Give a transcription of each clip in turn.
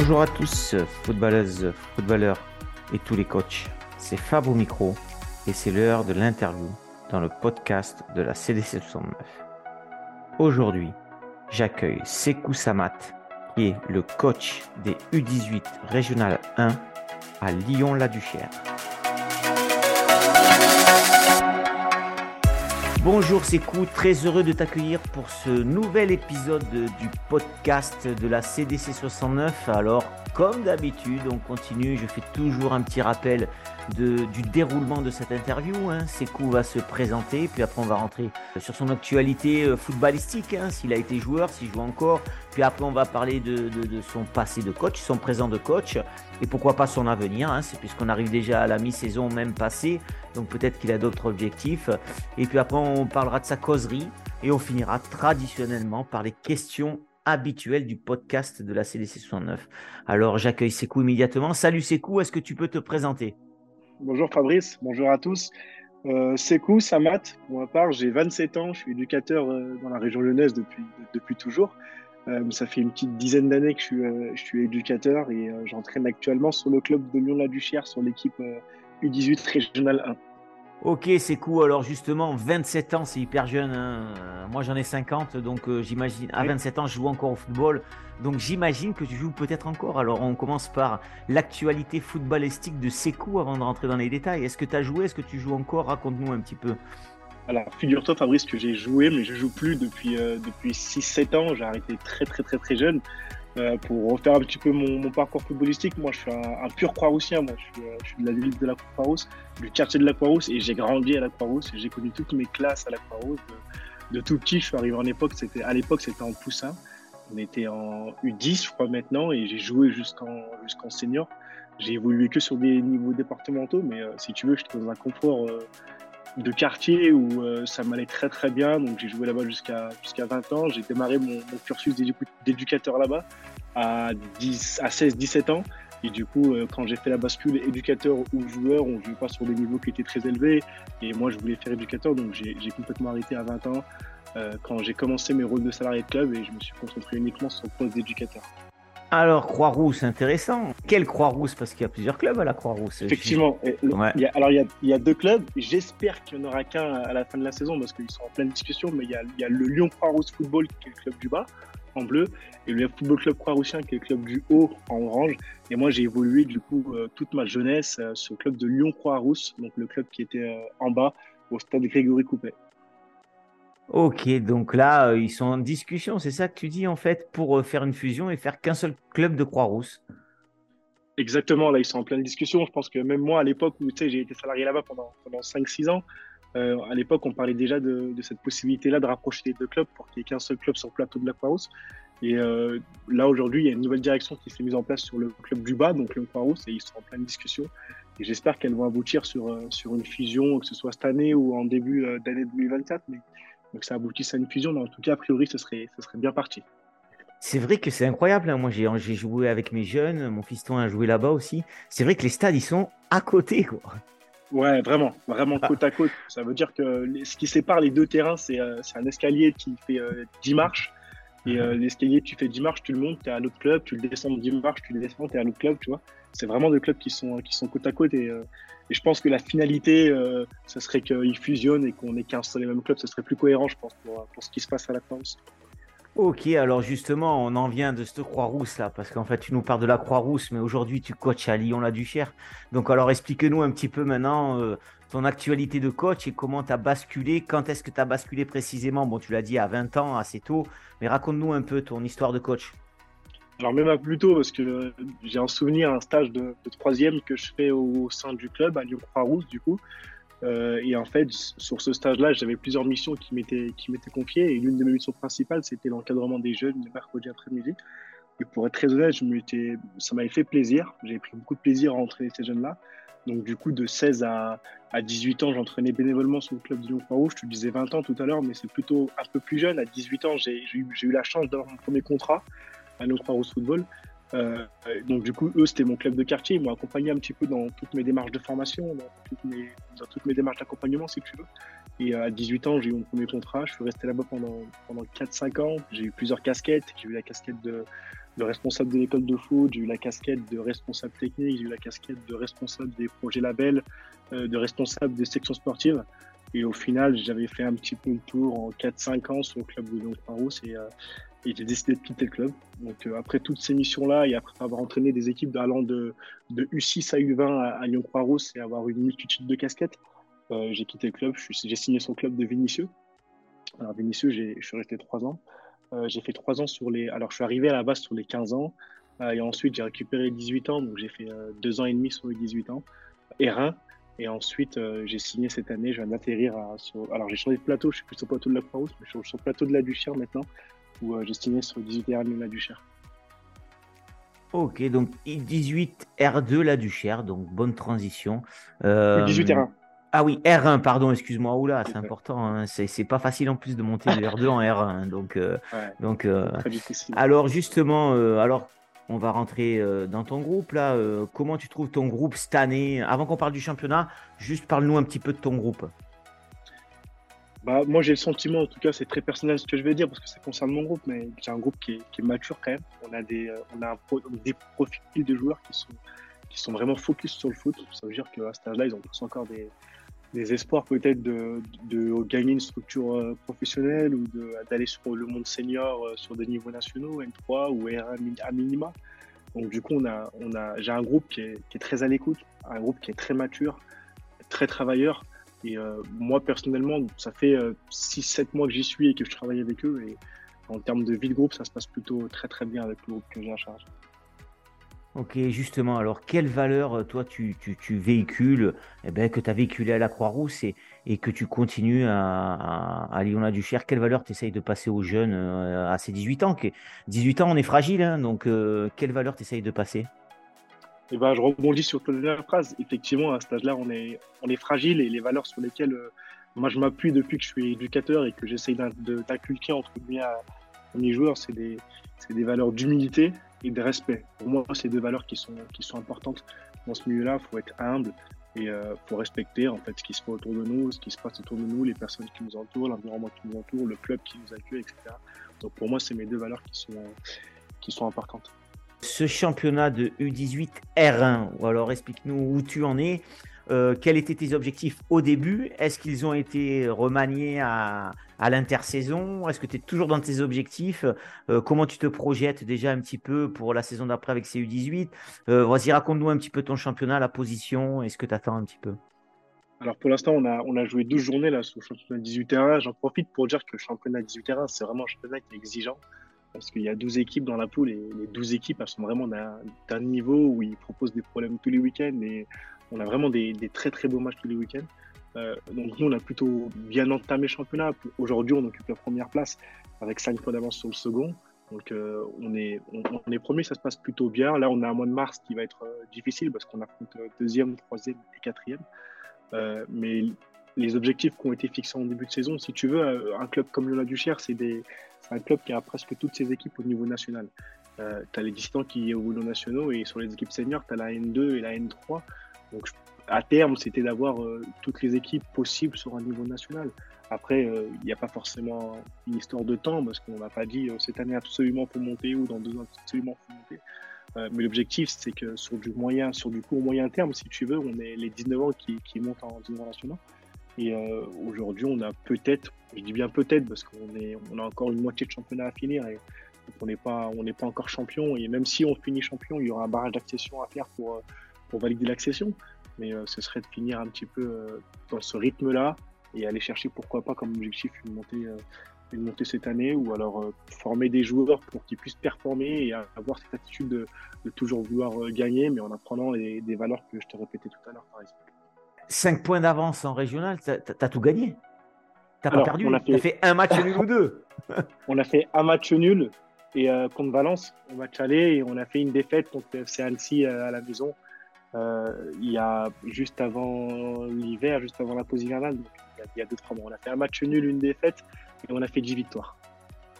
Bonjour à tous, footballeuses, footballeurs et tous les coachs. C'est Fab au micro et c'est l'heure de l'interview dans le podcast de la CDC 69. Aujourd'hui, j'accueille Sekou Samat, qui est le coach des U18 Régional 1 à Lyon-la-Duchère. Bonjour Sekou, très heureux de t'accueillir pour ce nouvel épisode du podcast de la CDC 69. Alors, comme d'habitude, on continue, je fais toujours un petit rappel du déroulement de cette interview. Hein. Sekou va se présenter, puis après on va rentrer sur son actualité euh, footballistique, hein, s'il a été joueur, s'il joue encore. Puis après on va parler de, son passé de coach, son présent de coach, et pourquoi pas son avenir. Hein. C'est puisqu'on arrive déjà à la mi-saison même passée, donc peut-être qu'il a d'autres objectifs. Et puis après on parlera de sa causerie, et on finira traditionnellement par les questions habituelles du podcast de la CDC 69. Alors j'accueille Sekou immédiatement. Salut Sekou, est-ce que tu peux te présenter? Bonjour Fabrice, bonjour à tous. Euh, Samat, pour ma part, j'ai 27 ans, je suis éducateur euh, dans la région lyonnaise depuis, depuis toujours. Euh, ça fait une petite dizaine d'années que je suis, euh, je suis éducateur et j'entraîne actuellement sur le club de Lyon-la-Duchère, sur l'équipe U18 Régional 1. Ok, c'est cool. Alors justement, 27 ans, c'est hyper jeune. Hein. Moi, j'en ai 50, donc euh, j'imagine. À 27 ans, je joue encore au football. Donc j'imagine que tu joues peut-être encore. Alors on commence par l'actualité footballistique de Sekou avant de rentrer dans les détails. Est-ce que tu as joué? Est-ce que tu joues encore? Raconte-nous un petit peu. Alors figure-toi Fabrice que j'ai joué, mais je joue plus depuis, euh, depuis 6-7 ans. J'ai arrêté très très très très jeune. Euh, pour refaire un petit peu mon, parcours footballistique, moi je suis un, pur Croix-Roussien, moi je suis, euh, je suis, de la ville de la Croix-Rousse, du quartier de la Croix-Rousse et j'ai grandi à la Croix-Rousse j'ai connu toutes mes classes à la Croix-Rousse. De, tout petit, je suis arrivé en époque, c'était à l'époque c'était en poussin, on était en U10 je crois maintenant et j'ai joué jusqu'en jusqu'en senior. J'ai évolué que sur des niveaux départementaux, mais euh, si tu veux, j'étais dans un confort de quartier où ça m'allait très très bien. Donc j'ai joué là-bas jusqu'à jusqu'à 20 ans. J'ai démarré mon, cursus d'éducateur là-bas à, 10, à 16-17 ans. Et du coup, euh, quand j'ai fait la bascule éducateur ou joueur, on ne jouait pas sur des niveaux qui étaient très élevés. Et moi, je voulais faire éducateur, donc j'ai complètement arrêté à 20 ans euh, quand j'ai commencé mes rôles de salarié de club et je me suis concentré uniquement sur le poste d'éducateur. Alors, Croix-Rousse, intéressant. Quelle Croix-Rousse? Parce qu'il y a plusieurs clubs à la Croix-Rousse. Effectivement. Il y a, alors, il y, a, il y, a, deux clubs. J'espère qu'il n'y en aura qu'un à la fin de la saison parce qu'ils sont en pleine discussion. Mais il y a, il y a le Lyon Croix-Rousse Football, qui est le club du bas, en bleu, et le Football Club Croix-Roussien, qui est le club du haut, en orange. Et moi, j'ai évolué, du coup, euh, toute ma jeunesse euh, sur le club de Lyon Croix-Rousse, donc le club qui était euh, en bas, au stade Grégory Coupet. Ok, donc là, ils sont en discussion, c'est ça que tu dis en fait, pour faire une fusion et faire qu'un seul club de Croix-Rousse Exactement, là, ils sont en pleine discussion. Je pense que même moi, à l'époque où j'ai été salarié là-bas pendant, pendant 5-6 ans, euh, à l'époque, on parlait déjà de, cette possibilité-là de rapprocher les deux clubs pour qu'il n'y ait qu'un seul club sur le plateau de la Croix-Rousse. Et euh, là, aujourd'hui, il y a une nouvelle direction qui s'est mise en place sur le club du bas, donc le Croix-Rousse, et ils sont en pleine discussion. Et j'espère qu'elles vont aboutir sur, euh, une fusion, que ce soit cette année ou en début euh, d'année 2024. Mais, donc ça aboutisse à une fusion, mais en tout cas, a priori, ce serait, ce serait bien parti. C'est vrai que c'est incroyable. Hein. Moi, j'ai joué avec mes jeunes, mon fiston a joué là-bas aussi. C'est vrai que les stades, ils sont à côté. Quoi. Ouais, vraiment, vraiment ah. côte à côte. Ça veut dire que ce qui sépare les deux terrains, c'est euh, un escalier qui fait 10 euh, marches. Et euh, l'escalier, tu fais 10 marches, tu le montes, tu es à l'autre club, tu le descends 10 marches, tu le descends, tu es à l'autre club, tu vois. C'est vraiment deux clubs qui sont, côte à côte. Et, et je pense que la finalité, ce serait qu'ils fusionnent et qu'on ait qu'un seul et même club. Ce serait plus cohérent, je pense, pour, pour ce qui se passe à la France. Ok, alors justement, on en vient de cette Croix-Rousse là, parce qu'en fait, tu nous parles de la Croix-Rousse, mais aujourd'hui, tu coaches à Lyon-la-Duchère. Donc, alors, explique-nous un petit peu maintenant euh, ton actualité de coach et comment tu as basculé, quand est-ce que tu as basculé précisément? Bon, tu l'as dit à 20 ans, assez tôt, mais raconte-nous un peu ton histoire de coach. Alors, même plus tôt, parce que j'ai en souvenir un stage de, troisième que je fais au sein du club à Lyon-Croix-Rousse, du coup. Euh, et en fait, sur ce stage-là, j'avais plusieurs missions qui m'étaient qui m'étaient confiées. Et l'une de mes missions principales, c'était l'encadrement des jeunes le mercredi après-midi. Et pour être très honnête, je ça m'avait fait plaisir. J'ai pris beaucoup de plaisir à entraîner ces jeunes-là. Donc du coup, de 16 à, à 18 ans, j'entraînais bénévolement sur le club de Lyon Croix-Rouge. Je te disais 20 ans tout à l'heure, mais c'est plutôt un peu plus jeune. À 18 ans, j'ai eu, la chance d'avoir mon premier contrat à Lyon Croix-Rouge Football. donc du coup, eux, c'était mon club de quartier. Ils m'ont accompagné un petit peu dans toutes mes démarches de formation, dans toutes mes, dans toutes mes démarches d'accompagnement, si tu veux. Et à 18 ans, j'ai eu mon premier contrat. Je suis resté là-bas pendant, pendant 4-5 ans. J'ai eu plusieurs casquettes. J'ai eu la casquette de, de responsable de l'école de foot, j'ai eu la casquette de responsable technique, j'ai eu la casquette de responsable des projets labels, de responsable des sections sportives. Et au final, j'avais fait un petit peu le tour en 4-5 ans sur le club de Lyon Paros et, euh, et j'ai décidé de quitter le club. Donc euh, après toutes ces missions-là et après avoir entraîné des équipes allant de, de U6 à U20 à, Lyon Paros et avoir une multitude de casquettes, euh, j'ai quitté le club. J'ai signé son club de Vinicieux. Alors Vinicieux, je suis resté 3 ans. j'ai fait 3 ans sur les. Alors je suis arrivé à la base sur les 15 ans et ensuite j'ai récupéré 18 ans, donc j'ai fait 2 ans et demi sur les 18 ans. R1, et ensuite, euh, j'ai signé cette année, je viens d'atterrir sur... Alors, j'ai changé de plateau, je suis plus le plateau de la Croix-Rousse, mais je suis sur le plateau de la Duchère maintenant, où euh, j'ai signé sur 18 R1 la Duchère. Ok, donc 18 R2 la Duchère, donc bonne transition. 18 euh, R1. Ah oui, R1, pardon, excuse-moi. Oula, c'est important. Hein. C'est pas facile en plus de monter de R2 en R1. Donc, donc Très difficile. alors justement, alors on va rentrer euh, dans ton groupe là. Euh, comment tu trouves ton groupe cette année? Avant qu'on parle du championnat, juste parle-nous un petit peu de ton groupe. Bah, moi j'ai le sentiment, en tout cas c'est très personnel ce que je vais dire parce que ça concerne mon groupe, mais j'ai un groupe qui est, mature quand même. On a des, euh, on a des profils de joueurs qui sont, qui sont vraiment focus sur le foot. Ça veut dire qu'à cet âge-là, ils ont tous encore des, des espoirs peut-être de, de, gagner une structure professionnelle ou d'aller sur le monde senior sur des niveaux nationaux, N3 ou R1 à minima. Donc du coup, on a, on a, j'ai un groupe qui est, qui est très à l'écoute, un groupe qui est très mature, très travailleur. Et moi, personnellement, ça fait 6-7 mois que j'y suis et que je travaille avec eux. Et en termes de vie de groupe, ça se passe plutôt très très bien avec le groupe que j'ai à charge. Ok, justement, alors quelle valeur euh, toi tu, véhicules, eh ben, que tu as véhiculé à la Croix-Rousse et, que tu continues à, à, Lyon du Cher Quelle valeur tu essayes de passer aux jeunes euh, à ces 18 ans 18 ans, on est fragile, hein, donc euh, quelle valeur tu essayes de passer? Eh ben, Je rebondis sur ta dernière phrase. Effectivement, à cet âge-là, on est, on est fragile et les valeurs sur lesquelles moi je m'appuie depuis que je suis éducateur et que j'essaye d'inculquer entre guillemets à, mes joueurs, c'est des, des valeurs d'humilité, et de respect. Pour moi, c'est deux valeurs qui sont, qui sont importantes dans ce milieu-là. Il faut être humble et il euh, faut respecter en fait ce qui se passe autour de nous, ce qui se passe autour de nous, les personnes qui nous entourent, l'environnement qui nous entoure, le club qui nous accueille, etc. Donc pour moi, c'est mes deux valeurs qui sont, qui sont importantes. Ce championnat de U18 R1, ou alors explique-nous où tu en es. Euh, quels étaient tes objectifs au début? Est-ce qu'ils ont été remaniés à, l'intersaison? Est-ce que tu es toujours dans tes objectifs? Euh, Comment tu te projettes déjà un petit peu pour la saison d'après avec ces U18 euh, Vas-y, raconte-nous un petit peu ton championnat, la position, est-ce que tu attends un petit peu. Alors pour l'instant, on a, on a joué 12 journées là sur le championnat 18 r J'en profite pour dire que le championnat 18 r c'est vraiment un championnat qui est exigeant parce qu'il y a 12 équipes dans la poule et les 12 équipes sont vraiment d'un niveau où ils proposent des problèmes tous les week-ends et on a vraiment des, très très beaux matchs tous les week-ends. Euh, donc nous, on a plutôt bien entamé le championnat. Aujourd'hui, on occupe la première place avec 5 points d'avance sur le second. Donc euh, on, est, on, est premier, ça se passe plutôt bien. Là, on a un mois de mars qui va être euh, difficile parce qu'on affronte deuxième, troisième et quatrième. mais les objectifs qui ont été fixés en début de saison, si tu veux, un club comme Lyon Duchère, c'est un club qui a presque toutes ses équipes au niveau national. tu as les distants qui évoluent nationaux et sur les équipes seniors, tu as la N2 et la N3. Donc, à terme, c'était d'avoir euh, toutes les équipes possibles sur un niveau national. Après, il euh, n'y a pas forcément une histoire de temps, parce qu'on n'a pas dit euh, cette année absolument pour monter ou dans deux ans absolument pour monter. mais l'objectif, c'est que sur du moyen, sur du court moyen terme, si tu veux, on est les 19 ans qui, qui montent en niveau national. Et aujourd'hui, on a peut-être, je dis bien peut-être, parce qu'on est, on a encore une moitié de championnat à finir. Et, on n'est pas, on n'est pas encore champion. Et même si on finit champion, il y aura un barrage d'accession à faire pour pour valider l'accession. Mais euh, ce serait de finir un petit peu euh, dans ce rythme-là et aller chercher pourquoi pas comme objectif une montée, euh, une montée cette année ou alors former des joueurs pour qu'ils puissent performer et avoir cette attitude de, toujours vouloir gagner, mais en apprenant des valeurs que je te répétais tout à l'heure, par exemple. 5 points d'avance en régional, tu as, tout gagné. T'as pas perdu, tu as fait un match nul ou deux. on a fait un match nul et contre Valence, on match aller et on a fait une défaite contre FC Annecy à la maison. Euh, il y a juste avant l'hiver, juste avant la pause hivernale, il y a, deux trois mois. On a fait un match nul, une défaite, et on a fait 10 victoires.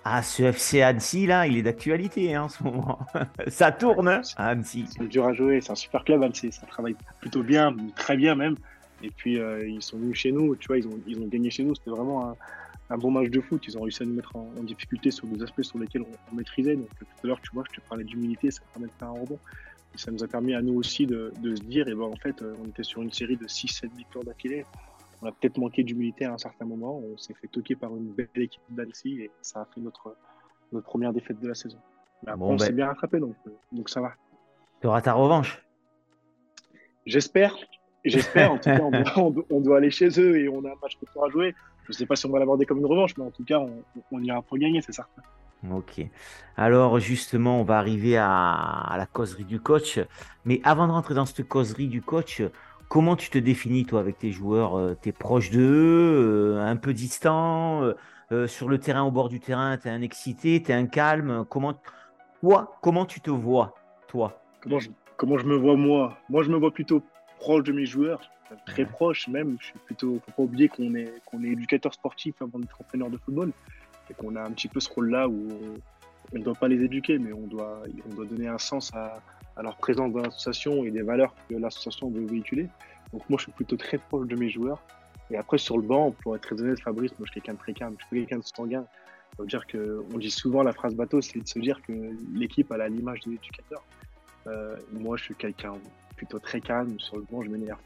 Ah, ce FC Annecy, là, il est d'actualité hein, en ce moment. ça tourne hein, à Annecy. C'est dur à jouer, c'est un super club Annecy. Ça travaille plutôt bien, très bien même. Et puis, euh, ils sont venus chez nous, tu vois, ils ont, ils ont gagné chez nous. C'était vraiment un, bon match de foot. Ils ont réussi à nous mettre en, difficulté sur des aspects sur lesquels on, maîtrisait. Donc, tout à l'heure, tu vois, je te parlais d'humilité, ça permet de faire un rebond. Et ça nous a permis à nous aussi de, de se dire, et ben, en fait, euh, on était sur une série de 6-7 victoires d'affilée on a peut-être manqué d'humilité à un certain moment. On s'est fait toquer par une belle équipe d'Annecy et ça a fait notre, notre première défaite de la saison. Mais après, on s'est ben. bien rattrapé, donc, donc ça va. Tu auras ta revanche J'espère. J'espère. en tout cas, on doit, aller chez eux et on a un match pour à jouer. Je ne sais pas si on va l'aborder comme une revanche, mais en tout cas, on, on ira pour gagner, c'est certain. Ok. Alors justement, on va arriver à, à, la causerie du coach. Mais avant de rentrer dans cette causerie du coach, Comment tu te définis, toi, avec tes joueurs euh, Tu es proche d'eux, euh, un peu distant euh, Sur le terrain, au bord du terrain, tu es un excité, tu es un calme comment, Toi, comment tu te vois, toi? Comment je, comment je me vois, moi? Moi, je me vois plutôt proche de mes joueurs, très proche même. Je suis plutôt, faut pas oublier qu'on est, qu'on est éducateur sportif avant d'être entraîneur de football et qu'on a un petit peu ce rôle-là où on ne doit pas les éduquer, mais on doit, on doit donner un sens à, à leur présence dans l'association et des valeurs que l'association veut véhiculer. Donc moi, je suis plutôt très proche de mes joueurs. Et après, sur le banc, pour être très honnête, Fabrice, moi, je suis quelqu'un de très calme. Je suis quelqu'un de sanguin. Ça veut dire que, on dit souvent la phrase bateau, c'est de se dire que l'équipe a l'image de l'éducateur. Euh, moi, je suis quelqu'un plutôt très calme. Sur le banc, je m'énerve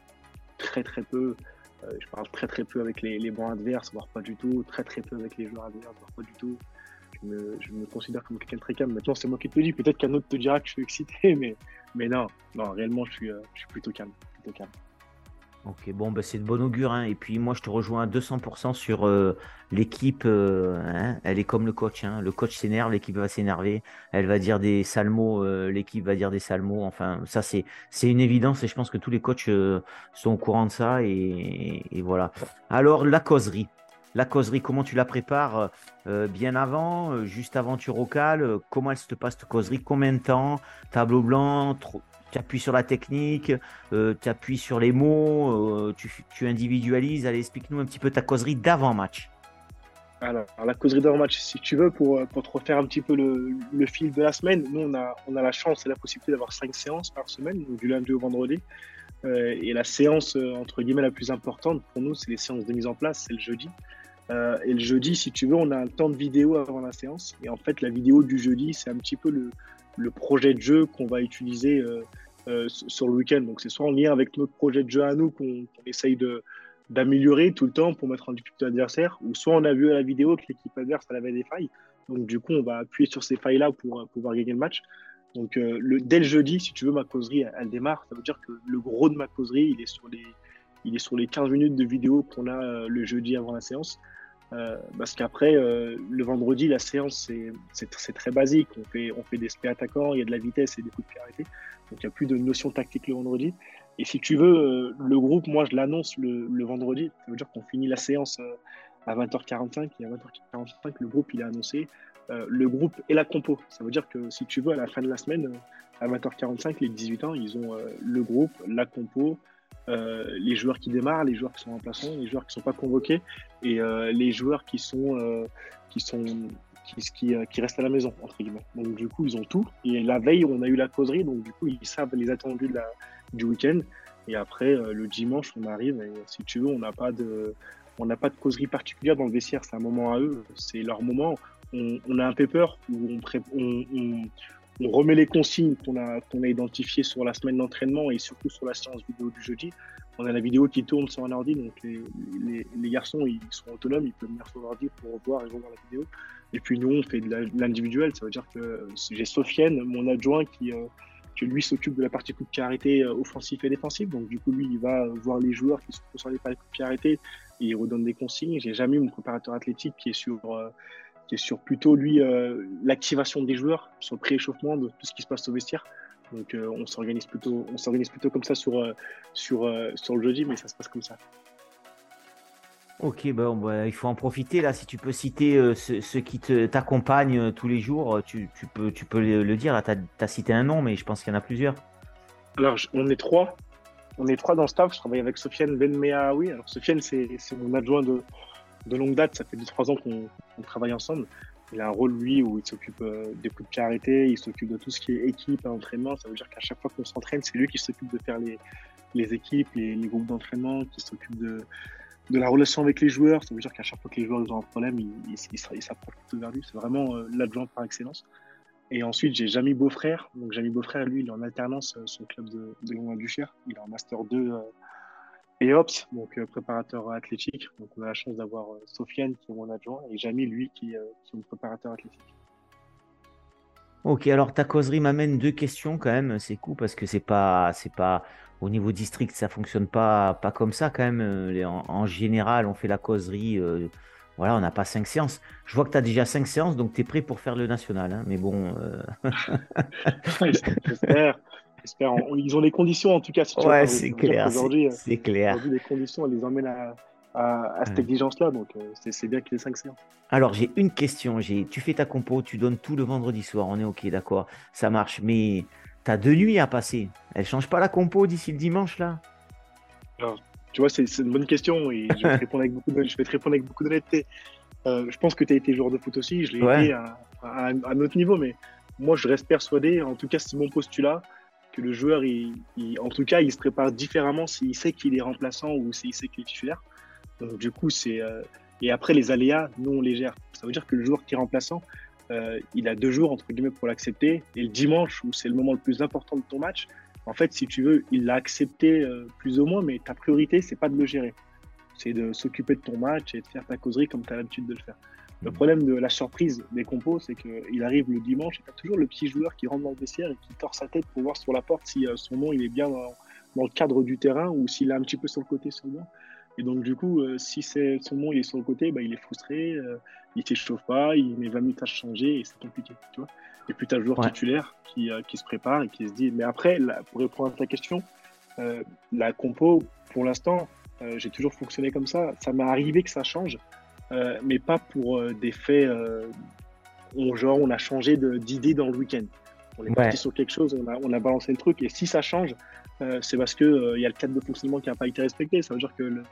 très très peu. Euh, je parle très très peu avec les, les bancs adverses, voire pas du tout. Très très peu avec les joueurs adverses, voire pas du tout je me considère comme quelqu'un de très calme. Maintenant, c'est moi qui te le dis. Peut-être qu'un autre te dira que je suis excité, mais, mais non, non, réellement, je suis, euh, je suis plutôt calme. Plutôt calme. Ok, bon, bah, c'est de bon augure. Hein. Et puis moi, je te rejoins à 200% sur euh, l'équipe. Euh, hein. Elle est comme le coach. Hein. Le coach s'énerve, l'équipe va s'énerver. Elle va dire des sales mots, l'équipe va dire des sales mots. Enfin, ça, c'est, une évidence et je pense que tous les coachs sont au courant de ça. Et, voilà. Alors, la causerie la causerie, comment tu la prépares euh, bien avant, euh, juste avant tu rocales euh, Comment elle se passe cette causerie? Combien de temps? Tableau blanc Tu appuies sur la technique Tu appuies sur les mots tu, individualises Allez, explique-nous un petit peu ta causerie d'avant-match. Alors, la causerie d'avant-match, si tu veux, pour, pour te refaire un petit peu le, fil de la semaine, nous, on a, on a la chance et la possibilité d'avoir cinq séances par semaine, du lundi au vendredi. et la séance, entre guillemets, la plus importante pour nous, c'est les séances de mise en place, c'est le jeudi. Euh, et le jeudi, si tu veux, on a un temps de vidéo avant la séance. Et en fait, la vidéo du jeudi, c'est un petit peu le, le, projet de jeu qu'on va utiliser euh, euh, sur le week-end. Donc, c'est soit en lien avec notre projet de jeu à nous qu'on essaye d'améliorer tout le temps pour mettre en difficulté l'adversaire, ou soit on a vu à la vidéo que l'équipe adverse elle avait des failles. Donc, du coup, on va appuyer sur ces failles-là pour pouvoir gagner le match. Donc, le, dès le jeudi, si tu veux, ma causerie, elle, démarre. Ça veut dire que le gros de ma causerie, il est sur les, il est sur les 15 minutes de vidéo qu'on a le jeudi avant la séance. Euh, parce qu'après, euh, le vendredi, la séance, c'est très basique. On fait, des spé attaquants, il y a de la vitesse et des coups de pied arrêtés. Donc, il n'y a plus de notion tactique le vendredi. Et si tu veux, euh, le groupe, moi, je l'annonce le, le, vendredi. Ça veut dire qu'on finit la séance à 20h45. Et à 20h45, le groupe, il est annoncé. le groupe et la compo. Ça veut dire que si tu veux, à la fin de la semaine, à 20h45, les 18 ans, ils ont le groupe, la compo, euh, les joueurs qui démarrent, les joueurs qui sont remplaçants, les joueurs qui ne sont pas convoqués et euh, les joueurs qui sont euh, qui sont qui, restent à la maison entre guillemets. Donc du coup ils ont tout et la veille on a eu la causerie donc du coup ils savent les attendus du week-end et après le dimanche on arrive et si tu veux on n'a pas de on n'a pas de causerie particulière dans le vestiaire, c'est un moment à eux, c'est leur moment. On, a un paper où on, on, on remet les consignes qu'on a, qu'on a identifiées sur la semaine d'entraînement et surtout sur la séance vidéo du jeudi. On a la vidéo qui tourne sur un ordi, donc les, garçons ils sont autonomes, ils peuvent venir sur l'ordi pour voir et revoir la vidéo. Et puis nous, on fait de l'individuel, ça veut dire que j'ai Sofiane, mon adjoint, qui, euh, lui s'occupe de la partie coup de pied arrêté euh, offensif et défensif. Donc du coup, lui, il va voir les joueurs qui sont concernés par les coups de pied arrêtés et il redonne des consignes. J'ai jamais eu mon préparateur athlétique qui est sur euh, qui est sur plutôt lui euh, l'activation des joueurs, sur le pré-échauffement de tout ce qui se passe au vestiaire. Donc euh, on s'organise plutôt, on s'organise plutôt comme ça sur, euh, sur, sur le jeudi, mais ça se passe comme ça. Ok, bon, bah, il faut en profiter là. Si tu peux citer ceux, qui t'accompagnent tous les jours, tu, tu, peux, tu peux le, dire. Tu as, cité un nom, mais je pense qu'il y en a plusieurs. Alors, on est trois. On est trois dans le staff. Je travaille avec Sofiane Benmea. Oui, alors Sofiane, c'est mon adjoint de, de longue date. Ça fait 2-3 ans qu'on travaille ensemble. il a un rôle, lui, où il s'occupe des coups de pied il s'occupe de tout ce qui est équipe, entraînement. Ça veut dire qu'à chaque fois qu'on s'entraîne, c'est lui qui s'occupe de faire les, équipes, les, groupes d'entraînement, qui s'occupe de, la relation avec les joueurs. Ça veut dire qu'à chaque fois que les joueurs ont un problème, ils il, s'approchent plutôt vers lui. C'est vraiment euh, l'adjoint par excellence. Et ensuite, j'ai Jamy Beaufrère. Donc, Jamy Beaufrère, lui, il est en alternance euh, sur le club de, de du Cher. Il est en Master 2 euh, et OPS, donc préparateur athlétique. Donc, on a la chance d'avoir Sofiane, qui est mon adjoint, et Jamy, lui, qui, qui est mon préparateur athlétique. Ok, alors ta causerie m'amène deux questions quand même. C'est cool parce que c'est pas, c'est pas au niveau district, ça fonctionne pas, pas comme ça quand même. Euh, en, général, on fait la causerie. Euh, voilà, on n'a pas cinq séances. Je vois que tu as déjà cinq séances, donc tu es prêt pour faire le national. Hein, mais bon. Euh, j'espère. J'espère. Ils ont les conditions en tout cas. ouais, c'est clair. C'est clair. les conditions, elles les emmènent à, à, cette exigence-là. Donc, c'est bien qu'il y ait cinq séances. Alors, j'ai une question. Tu fais ta compo, tu donnes tout le vendredi soir. On est OK, d'accord. Ça marche. Mais T'as deux nuits à passer. Elle change pas la compo d'ici le dimanche là? Tu vois, c'est une bonne question et je vais te répondre avec beaucoup de, je vais te répondre avec beaucoup d'honnêteté. Euh, je pense que tu as été joueur de foot aussi, je l'ai été à, un autre niveau, mais moi je reste persuadé, en tout cas c'est mon postulat, que le joueur, il, en tout cas, il se prépare différemment s'il sait qu'il est remplaçant ou s'il sait qu'il est titulaire. Donc du coup, c'est... Euh, et après, les aléas, nous, on les gère. Ça veut dire que le joueur qui est remplaçant, euh, il a deux jours entre guillemets pour l'accepter. Et le dimanche, où c'est le moment le plus important de ton match, en fait, si tu veux, il l'a accepté euh, plus ou moins, mais ta priorité, c'est pas de le gérer. C'est de s'occuper de ton match et de faire ta causerie comme tu as l'habitude de le faire. Le problème de la surprise des compos, c'est qu'il arrive le dimanche et tu as toujours le petit joueur qui rentre dans le vestiaire et qui tord sa tête pour voir sur la porte si euh, son nom il est bien dans, le cadre du terrain ou s'il est un petit peu sur le côté son nom. Et donc, du coup, si c'est son nom il est sur le côté, bah, il est frustré, il s'échauffe pas, il met 20 minutes à changer et c'est compliqué, tu vois. Et puis tu as le joueur titulaire qui, euh, qui, se prépare et qui se dit. Mais après, pour répondre à ta question, euh, la compo, pour l'instant, euh, j'ai toujours fonctionné comme ça. Ça m'est arrivé que ça change, mais pas pour des faits. On, genre, on a changé d'idée dans le week-end. On est parti sur quelque chose, on a, on a, balancé le truc, et si ça change, c'est parce qu'il il y a le cadre de fonctionnement qui n'a pas été respecté. Ça veut dire que le,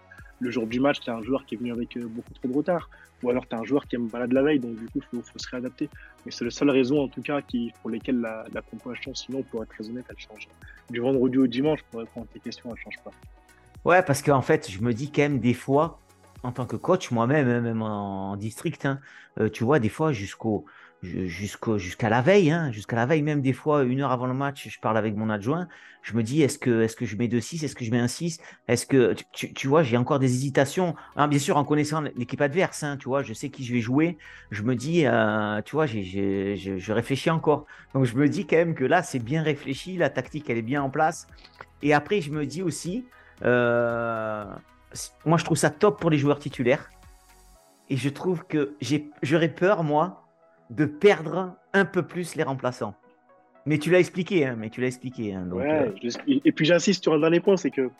le jour du match, tu as un joueur qui est venu avec euh, beaucoup trop de retard. Ou alors tu as un joueur qui est malade la veille, donc du coup, il faut, se réadapter. Mais c'est la seule raison, en tout cas, qui, pour lesquelles la, la compo change. Sinon, pour être très honnête, elle change. Du vendredi au dimanche, pour répondre à tes questions, elle change pas. Ouais, parce qu'en fait, je me dis quand même des fois, en tant que coach, moi-même, hein, même en, district, hein, euh, tu vois, des fois, jusqu'au jusqu'à la veille, hein, jusqu'à la veille, même des fois, une heure avant le match, je parle avec mon adjoint. Je me dis, est-ce que, est-ce que je mets 2-6 Est-ce que je mets un 6 Est-ce que, tu, vois, j'ai encore des hésitations. Bien sûr, en connaissant l'équipe adverse, tu vois, je sais qui je vais jouer. Je me dis, euh, tu vois, je réfléchis encore. Donc, je me dis quand même que là, c'est bien réfléchi. La tactique, elle est bien en place. Et après, je me dis aussi, euh, moi, je trouve ça top pour les joueurs titulaires. Et je trouve que j'aurais peur, moi, de perdre un peu plus les remplaçants. Mais tu l'as expliqué, hein, mais tu l'as expliqué. Hein, ouais, euh. Et puis j'insiste sur un dernier point, c'est que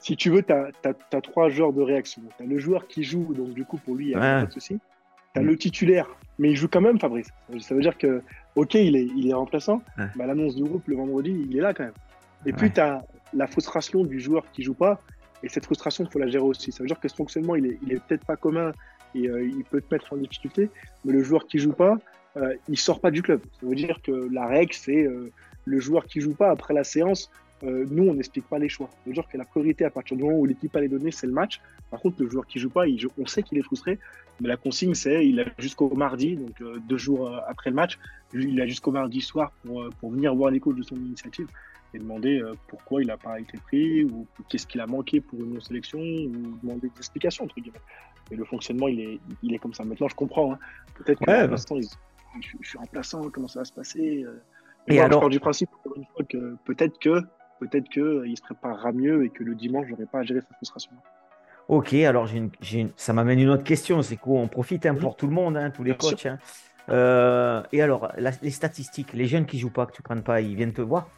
si tu veux, tu as, trois genres de réaction. Tu as le joueur qui joue, donc du coup pour lui, il n'y a pas de souci. Tu as le titulaire, mais il joue quand même, Fabrice. Ça veut dire que, ok, il est, il est remplaçant, bah, l'annonce du groupe le vendredi, il est là quand même. Et puis tu as la frustration du joueur qui joue pas, et cette frustration, il faut la gérer aussi. Ça veut dire que ce fonctionnement, il est, il est peut-être pas commun et euh, il peut te mettre en difficulté. Mais le joueur qui joue pas, euh, il sort pas du club. Ça veut dire que la règle, c'est euh, le joueur qui joue pas après la séance. nous, on n'explique pas les choix. Ça veut dire que la priorité à partir du moment où l'équipe a les données, c'est le match. Par contre, le joueur qui joue pas, on sait qu'il est frustré, mais la consigne, c'est il a jusqu'au mardi, donc deux jours après le match, il a jusqu'au mardi soir pour, pour venir voir les coachs de son initiative et demander pourquoi il n'a pas été pris ou qu'est-ce qu'il a manqué pour une sélection ou demander des explications entre guillemets. Mais le fonctionnement, il est, il est comme ça. Maintenant, je comprends. Hein. Peut-être que ouais, l'instant, je, je, suis remplaçant, comment ça va se passer euh. Et, alors... je pars du principe, une fois, que peut-être que peut-être qu'il euh, se préparera mieux et que le dimanche, je n'aurai pas à gérer sa frustration. Ok, alors une, une... ça m'amène une autre question. C'est quoi On profite hein, pour tout le monde, hein, tous les coachs. Hein. Euh, et alors, les statistiques, les jeunes qui jouent pas, que tu prennes pas, ils viennent te voir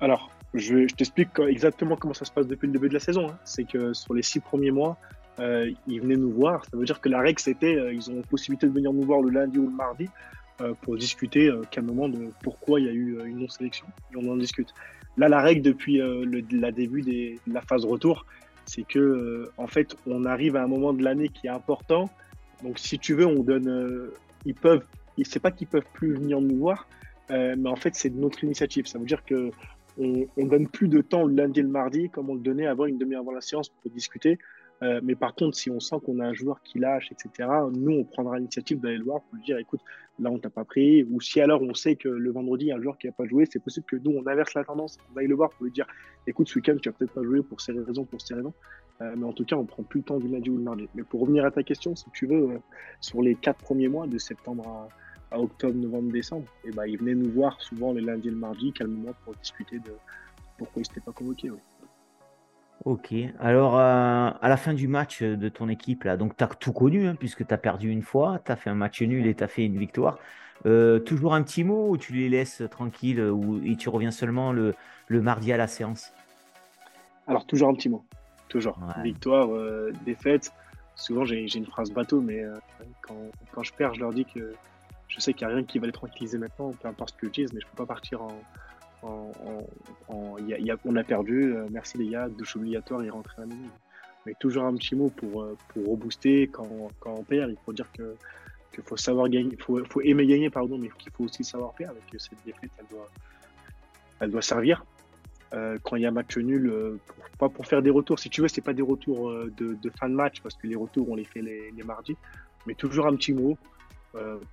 Alors, je, t'explique exactement comment ça se passe depuis le début de la saison. C'est que sur les six premiers mois, euh, ils venaient nous voir. Ça veut dire que la règle, c'était, euh, ils ont possibilité de venir nous voir le lundi ou le mardi euh, pour discuter calmement de pourquoi il y a eu une non-sélection. Et on en discute. Là, la règle depuis le la début de la phase retour, c'est que en fait, on arrive à un moment de l'année qui est important Donc, si tu veux, on donne. ils peuvent. C'est pas qu'ils peuvent plus venir nous voir, mais en fait, c'est de notre initiative. Ça veut dire que on, on, donne plus de temps le lundi et le mardi, comme on le donnait avant une demi-heure avant la séance pour discuter. Euh, mais par contre, si on sent qu'on a un joueur qui lâche, etc., nous, on prendra l'initiative d'aller le voir pour lui dire, écoute, là, on t'a pas pris. Ou si alors on sait que le vendredi, il y a un joueur qui n'a pas joué, c'est possible que nous, on inverse la tendance, on aille le voir pour lui dire, écoute, ce week-end, tu n'as peut-être pas joué pour ces raisons, pour ces raisons. Euh, mais en tout cas, on prend plus le temps du lundi ou le mardi. Mais pour revenir à ta question, si tu veux, euh, sur les quatre premiers mois, de septembre à, octobre, novembre, décembre, et eh ben, il venait nous voir souvent le lundi et le mardi, calmement, pour discuter de pourquoi il s'était pas convoqué. Ok. Alors, euh, à la fin du match de ton équipe, là, donc tu as tout connu, hein, puisque tu as perdu une fois, tu as fait un match nul et tu as fait une victoire. Euh, toujours un petit mot ou tu les laisses tranquilles ou, et tu reviens seulement le, le mardi à la séance? Alors, toujours un petit mot. Toujours. Victoire, euh, défaite. Souvent, j'ai une phrase bateau, mais quand, quand, je perds, je leur dis que je sais qu'il n'y a rien qui va les tranquilliser maintenant, peu importe ce que je dise, mais je ne peux pas partir en, on a perdu, euh, merci les gars, douche obligatoire, il rentre à maison. Mais toujours un petit mot pour, euh, pour rebooster quand, quand on perd. Il faut dire que qu'il faut savoir gagner, faut, faut aimer gagner, pardon, mais qu'il faut aussi savoir perdre et que cette défaite, elle doit, elle doit servir. Euh, quand il y a match nul, pas pour faire des retours. Si tu veux, c'est pas des retours de, fin de match parce que les retours on les fait les, les mardis, mais toujours un petit mot,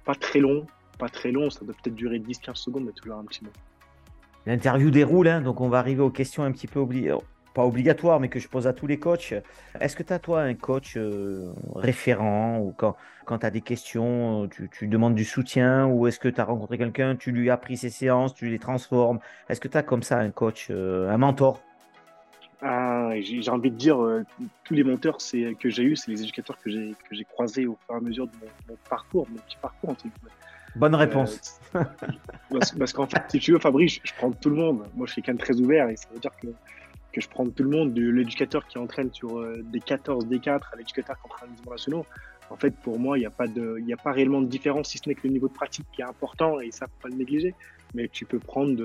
pas très long, pas très long, ça doit peut-être durer 10-15 secondes, mais toujours un petit mot. L'interview déroule, hein, donc on va arriver aux questions un petit peu euh, pas obligatoires, mais que je pose à tous les coachs. Est-ce que tu as, toi, un coach euh, référent ou quand, quand tu as des questions, tu, demandes du soutien ou est-ce que tu as rencontré quelqu'un, tu lui as pris ses séances, tu les transformes? Est-ce que tu as comme ça un coach, euh, un mentor? J'ai envie de dire, tous les mentors que j'ai eus, c'est les éducateurs que j'ai croisés au fur et à mesure de mon, parcours, mon petit parcours, entre Bonne réponse. Euh, parce, qu'en fait, si tu veux, Fabrice, je, prends tout le monde. Moi, je suis quelqu'un de très ouvert et ça veut dire que, que je prends tout le monde, de l'éducateur qui entraîne sur euh, des 14, des 4 à l'éducateur qui entraîne des nationaux. En fait, pour moi, il n'y a, pas de, a pas réellement de différence, si ce n'est que le niveau de pratique qui est important et ça, faut pas le négliger. Mais tu peux prendre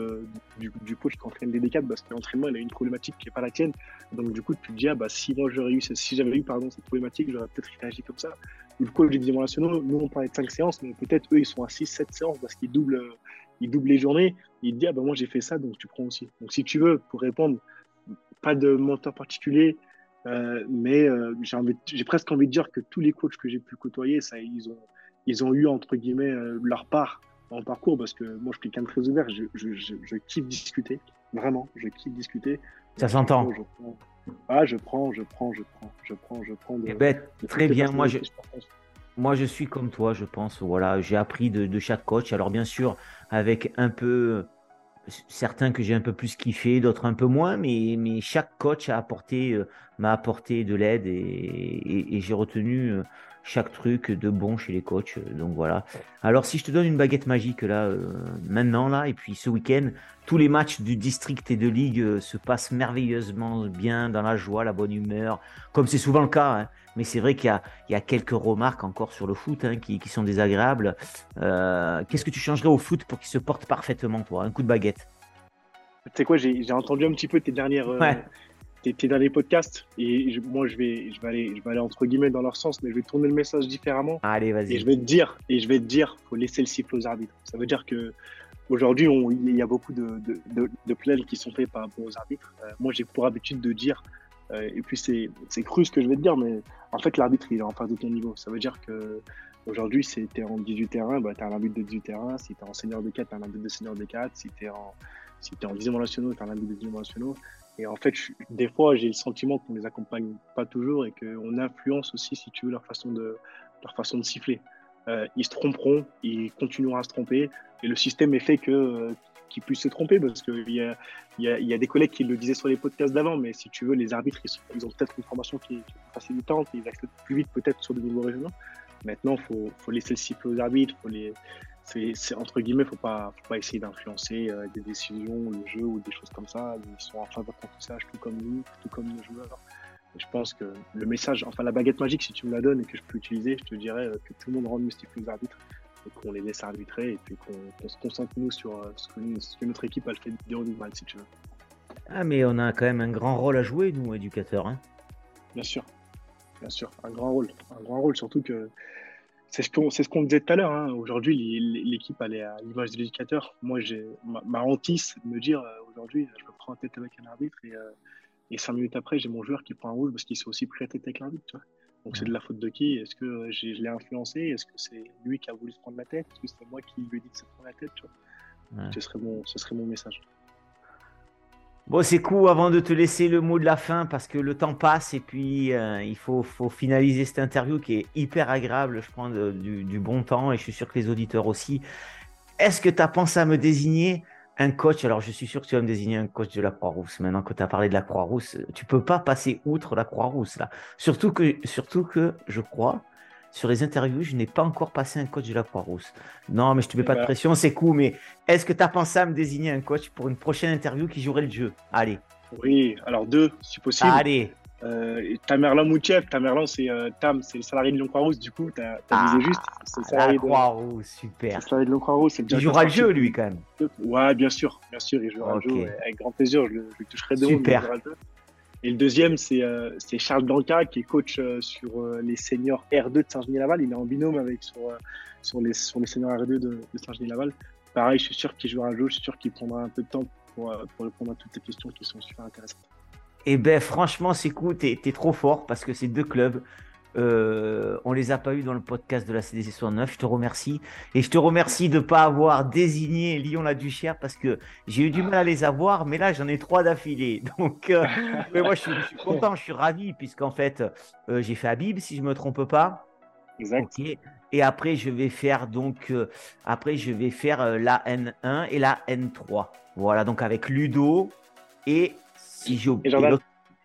du, du, coach qui entraîne des D4 parce que l'entraînement, il a une problématique qui n'est pas la tienne. Donc, du coup, tu te dis, ah, bah, si moi j'aurais eu, si j'avais eu, pardon, cette problématique, j'aurais peut-être réagi comme ça le coach des divisions nationaux, nous on parlait de 5 séances, mais peut-être eux ils sont à 6, 7 séances parce qu'ils doublent, euh, ils doublent les journées. Ils te disent, ah ben moi j'ai fait ça, donc tu prends aussi. Donc si tu veux, pour répondre, pas de mentor particulier, euh, mais euh, j'ai presque envie de dire que tous les coachs que j'ai pu côtoyer, ils, ont, ils ont eu entre guillemets leur part le parcours parce que moi je suis quelqu'un de très ouvert, je, je, je, kiffe discuter, vraiment, je kiffe discuter. Ça s'entend. Ah, je prends, je prends, je prends, je prends, je prends. Eh ben, très bien. Moi je, moi, je suis comme toi, je pense. Voilà, j'ai appris de, chaque coach. Alors, bien sûr, avec un peu certains que j'ai un peu plus kiffé, d'autres un peu moins, mais, mais chaque coach a apporté, euh, m'a apporté de l'aide et, j'ai retenu euh, chaque truc de bon chez les coachs. Donc voilà. Alors si je te donne une baguette magique là, euh, maintenant là, et puis ce week-end, tous les matchs du district et de ligue euh, se passent merveilleusement bien, dans la joie, la bonne humeur, comme c'est souvent le cas. Hein. Mais c'est vrai qu'il y, a, quelques remarques encore sur le foot hein, qui, sont désagréables. Euh, qu'est-ce que tu changerais au foot pour qu'il se porte parfaitement, toi? Un coup de baguette? Tu sais quoi, j'ai entendu un petit peu tes dernières, tes, derniers podcasts et moi je vais, je vais aller, je vais aller entre guillemets dans leur sens, mais je vais tourner le message différemment. Allez, vas-y. Et je vais te dire, et je vais te dire, faut laisser le siffle aux arbitres. Ça veut dire que aujourd'hui, il y a beaucoup de, de, de, plaintes qui sont faites par rapport aux arbitres. Euh, moi, j'ai pour habitude de dire, euh, et puis c'est, c'est cru ce que je vais te dire, mais en fait, l'arbitre, il est en face de ton niveau. Ça veut dire que aujourd'hui, si tu es en 18 terrain, bah, tu as un arbitre de 18 terrain. Si tu es en senior de 4, tu as un arbitre de senior de 4. Si tu es en, si es en vision nationaux, tu as un arbitre de vision nationaux. Et en fait, des fois, j'ai le sentiment qu'on ne les accompagne pas toujours et qu'on influence aussi, si tu veux, leur façon de, leur façon de siffler. Euh, ils se tromperont, ils continueront à se tromper, et le système est fait euh, qu'ils puissent se tromper, parce qu'il y a, y, a, des collègues qui le disaient sur les podcasts d'avant, mais si tu veux, les arbitres, ils, ont peut-être une formation qui, est facilitante, ils accèdent plus vite peut-être sur des niveaux régionaux. Maintenant, il faut, faut, laisser le siffler aux arbitres, faut les, c'est entre guillemets, faut pas, faut pas essayer d'influencer euh, des décisions, le jeu ou des choses comme ça. Ils sont en faveur d'apprentissage, tout comme nous, tout comme nos joueurs. Et je pense que le message, enfin la baguette magique, si tu me la donnes et que je peux utiliser, je te dirais euh, que tout le monde rende mystique les arbitres et qu'on les laisse arbitrer et puis qu'on se concentre nous sur euh, ce que, notre équipe a fait bien du mal, si tu veux. Ah mais on a quand même un grand rôle à jouer, nous, éducateurs. Hein bien sûr, bien sûr, un grand rôle, un grand rôle, surtout que c'est ce qu'on ce disait tout à l'heure. Hein. Aujourd'hui, l'équipe elle est à l'image de l'éducateur. Moi, j'ai ma, ma, hantise de me dire aujourd'hui, je me prends en tête avec un arbitre et, et cinq minutes après, j'ai mon joueur qui prend un rouge parce qu'il s'est aussi pris la tête avec l'arbitre. Donc c'est de la faute de qui? Est-ce que je l'ai influencé? Est-ce que c'est lui qui a voulu se prendre la tête? Est-ce que c'est moi qui lui ai dit de se prendre la tête ce, serait mon, ce serait mon message. Bon, c'est cool avant de te laisser le mot de la fin parce que le temps passe et puis euh, il faut, faut, finaliser cette interview qui est hyper agréable. Je prends du, bon temps et je suis sûr que les auditeurs aussi. Est-ce que tu as pensé à me désigner un coach? Alors, je suis sûr que tu vas me désigner un coach de la Croix-Rousse. Maintenant que tu as parlé de la Croix-Rousse, tu peux pas passer outre la Croix-Rousse là. Surtout que, surtout que je crois sur les interviews, je n'ai pas encore passé un coach de la Croix-Rousse. Non, mais je te mets pas de pression, c'est cool. Mais est-ce que tu as pensé à me désigner un coach pour une prochaine interview qui jouerait le jeu? Allez. Oui, alors deux, si possible. Allez. Euh, Tamerlan Moutchev, Tamerlan c'est euh, Tam, c'est le salarié de Croix-Rousse, du coup, tu as, ah, visé juste. C'est le salarié de Croix-Rousse, super. C'est le salarié de Croix-Rousse. Il jouera le jeu, lui, quand même. Ouais, bien sûr, bien sûr, il jouera le jeu avec grand plaisir, je, le toucherai de Super. Et le deuxième, c'est euh, Charles Blanca, qui est coach euh, sur euh, les seniors R2 de Saint-Genis-Laval. Il est en binôme avec sur, sur, les, sur les seniors R2 de, de Saint-Genis-Laval. Pareil, je suis sûr qu'il jouera un jeu, je suis sûr qu'il prendra un peu de temps pour, pour répondre à toutes ces questions qui sont super intéressantes. Eh ben, franchement, c'est cool, t'es es trop fort parce que ces deux clubs, euh, on les a pas eu dans le podcast de la CDC 69. Je te remercie. Et je te remercie de ne pas avoir désigné Lyon-la Duchère parce que j'ai eu du mal à les avoir, mais là, j'en ai trois d'affilée. Donc, euh, mais moi, je suis, content, je suis ravi, puisqu'en fait, euh, j'ai fait Habib, si je ne me trompe pas. Exact. Et après, je vais faire donc, euh, après, je vais faire la N1 et la N3. Voilà, donc avec Ludo et si j'ai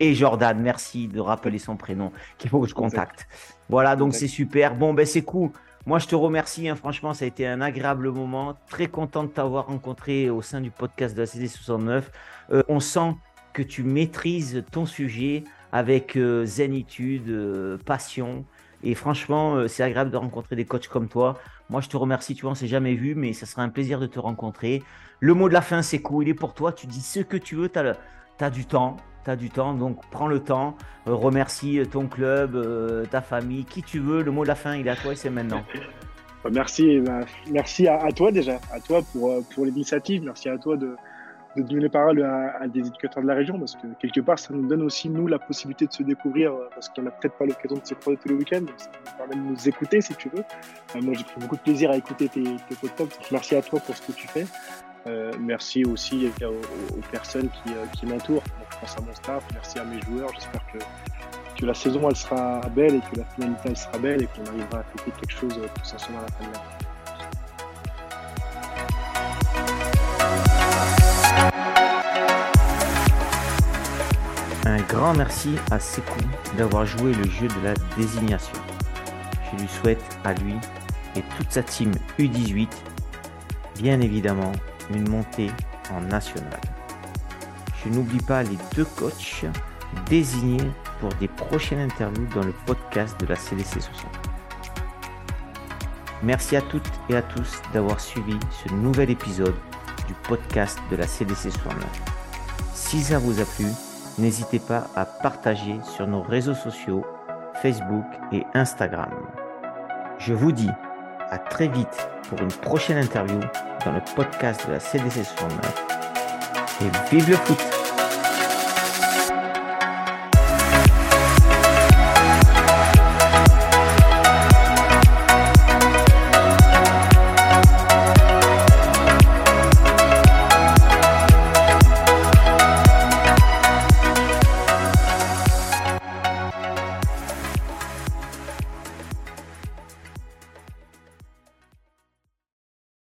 et Jordan, merci de rappeler son prénom, qu'il faut que je contacte. Voilà, donc c'est super. Bon, ben c'est cool. Moi, je te remercie. Hein. Franchement, ça a été un agréable moment. Très content de t'avoir rencontré au sein du podcast de la CD69. Euh, on sent que tu maîtrises ton sujet avec euh, zénitude, euh, passion. Et franchement, c'est agréable de rencontrer des coachs comme toi. Moi, je te remercie. Tu vois, on s'est jamais vu, mais ça sera un plaisir de te rencontrer. Le mot de la fin, c'est cool. Il est pour toi. Tu dis ce que tu veux. Tu as, as, du temps tu as du temps, donc prends le temps, euh, remercie ton club, euh, ta famille, qui tu veux. Le mot de la fin, il est à toi et c'est maintenant. Merci, merci à, toi déjà, à toi pour, euh, pour l'initiative. Merci à toi de, de donner les paroles à, des éducateurs de la région parce que quelque part, ça nous donne aussi, nous, la possibilité de se découvrir parce qu'on n'a peut-être pas l'occasion de se croiser tous les week-ends. Donc ça nous permet de nous écouter si tu veux. moi, j'ai pris beaucoup de plaisir à écouter tes, tes podcasts. Merci à toi pour ce que tu fais. Euh, merci aussi aux, personnes qui, euh, m'entourent. Je pense à mon staff, merci à mes joueurs. J'espère que, la saison elle sera belle et que la finalité sera belle et qu'on arrivera à fêter quelque chose tous ensemble à la fin de l'année. Un grand merci à Sekou d'avoir joué le jeu de la désignation. Je lui souhaite à lui et toute sa team U18, bien évidemment, une montée en national. Je n'oublie pas les deux coachs désignés pour des prochaines interviews dans le podcast de la CDC 60. Merci à toutes et à tous d'avoir suivi ce nouvel épisode du podcast de la CDC 69. Si ça vous a plu, n'hésitez pas à partager sur nos réseaux sociaux, Facebook et Instagram. Je vous dis à très vite pour une prochaine interview dans le podcast de la CDC 69. Et vive le foot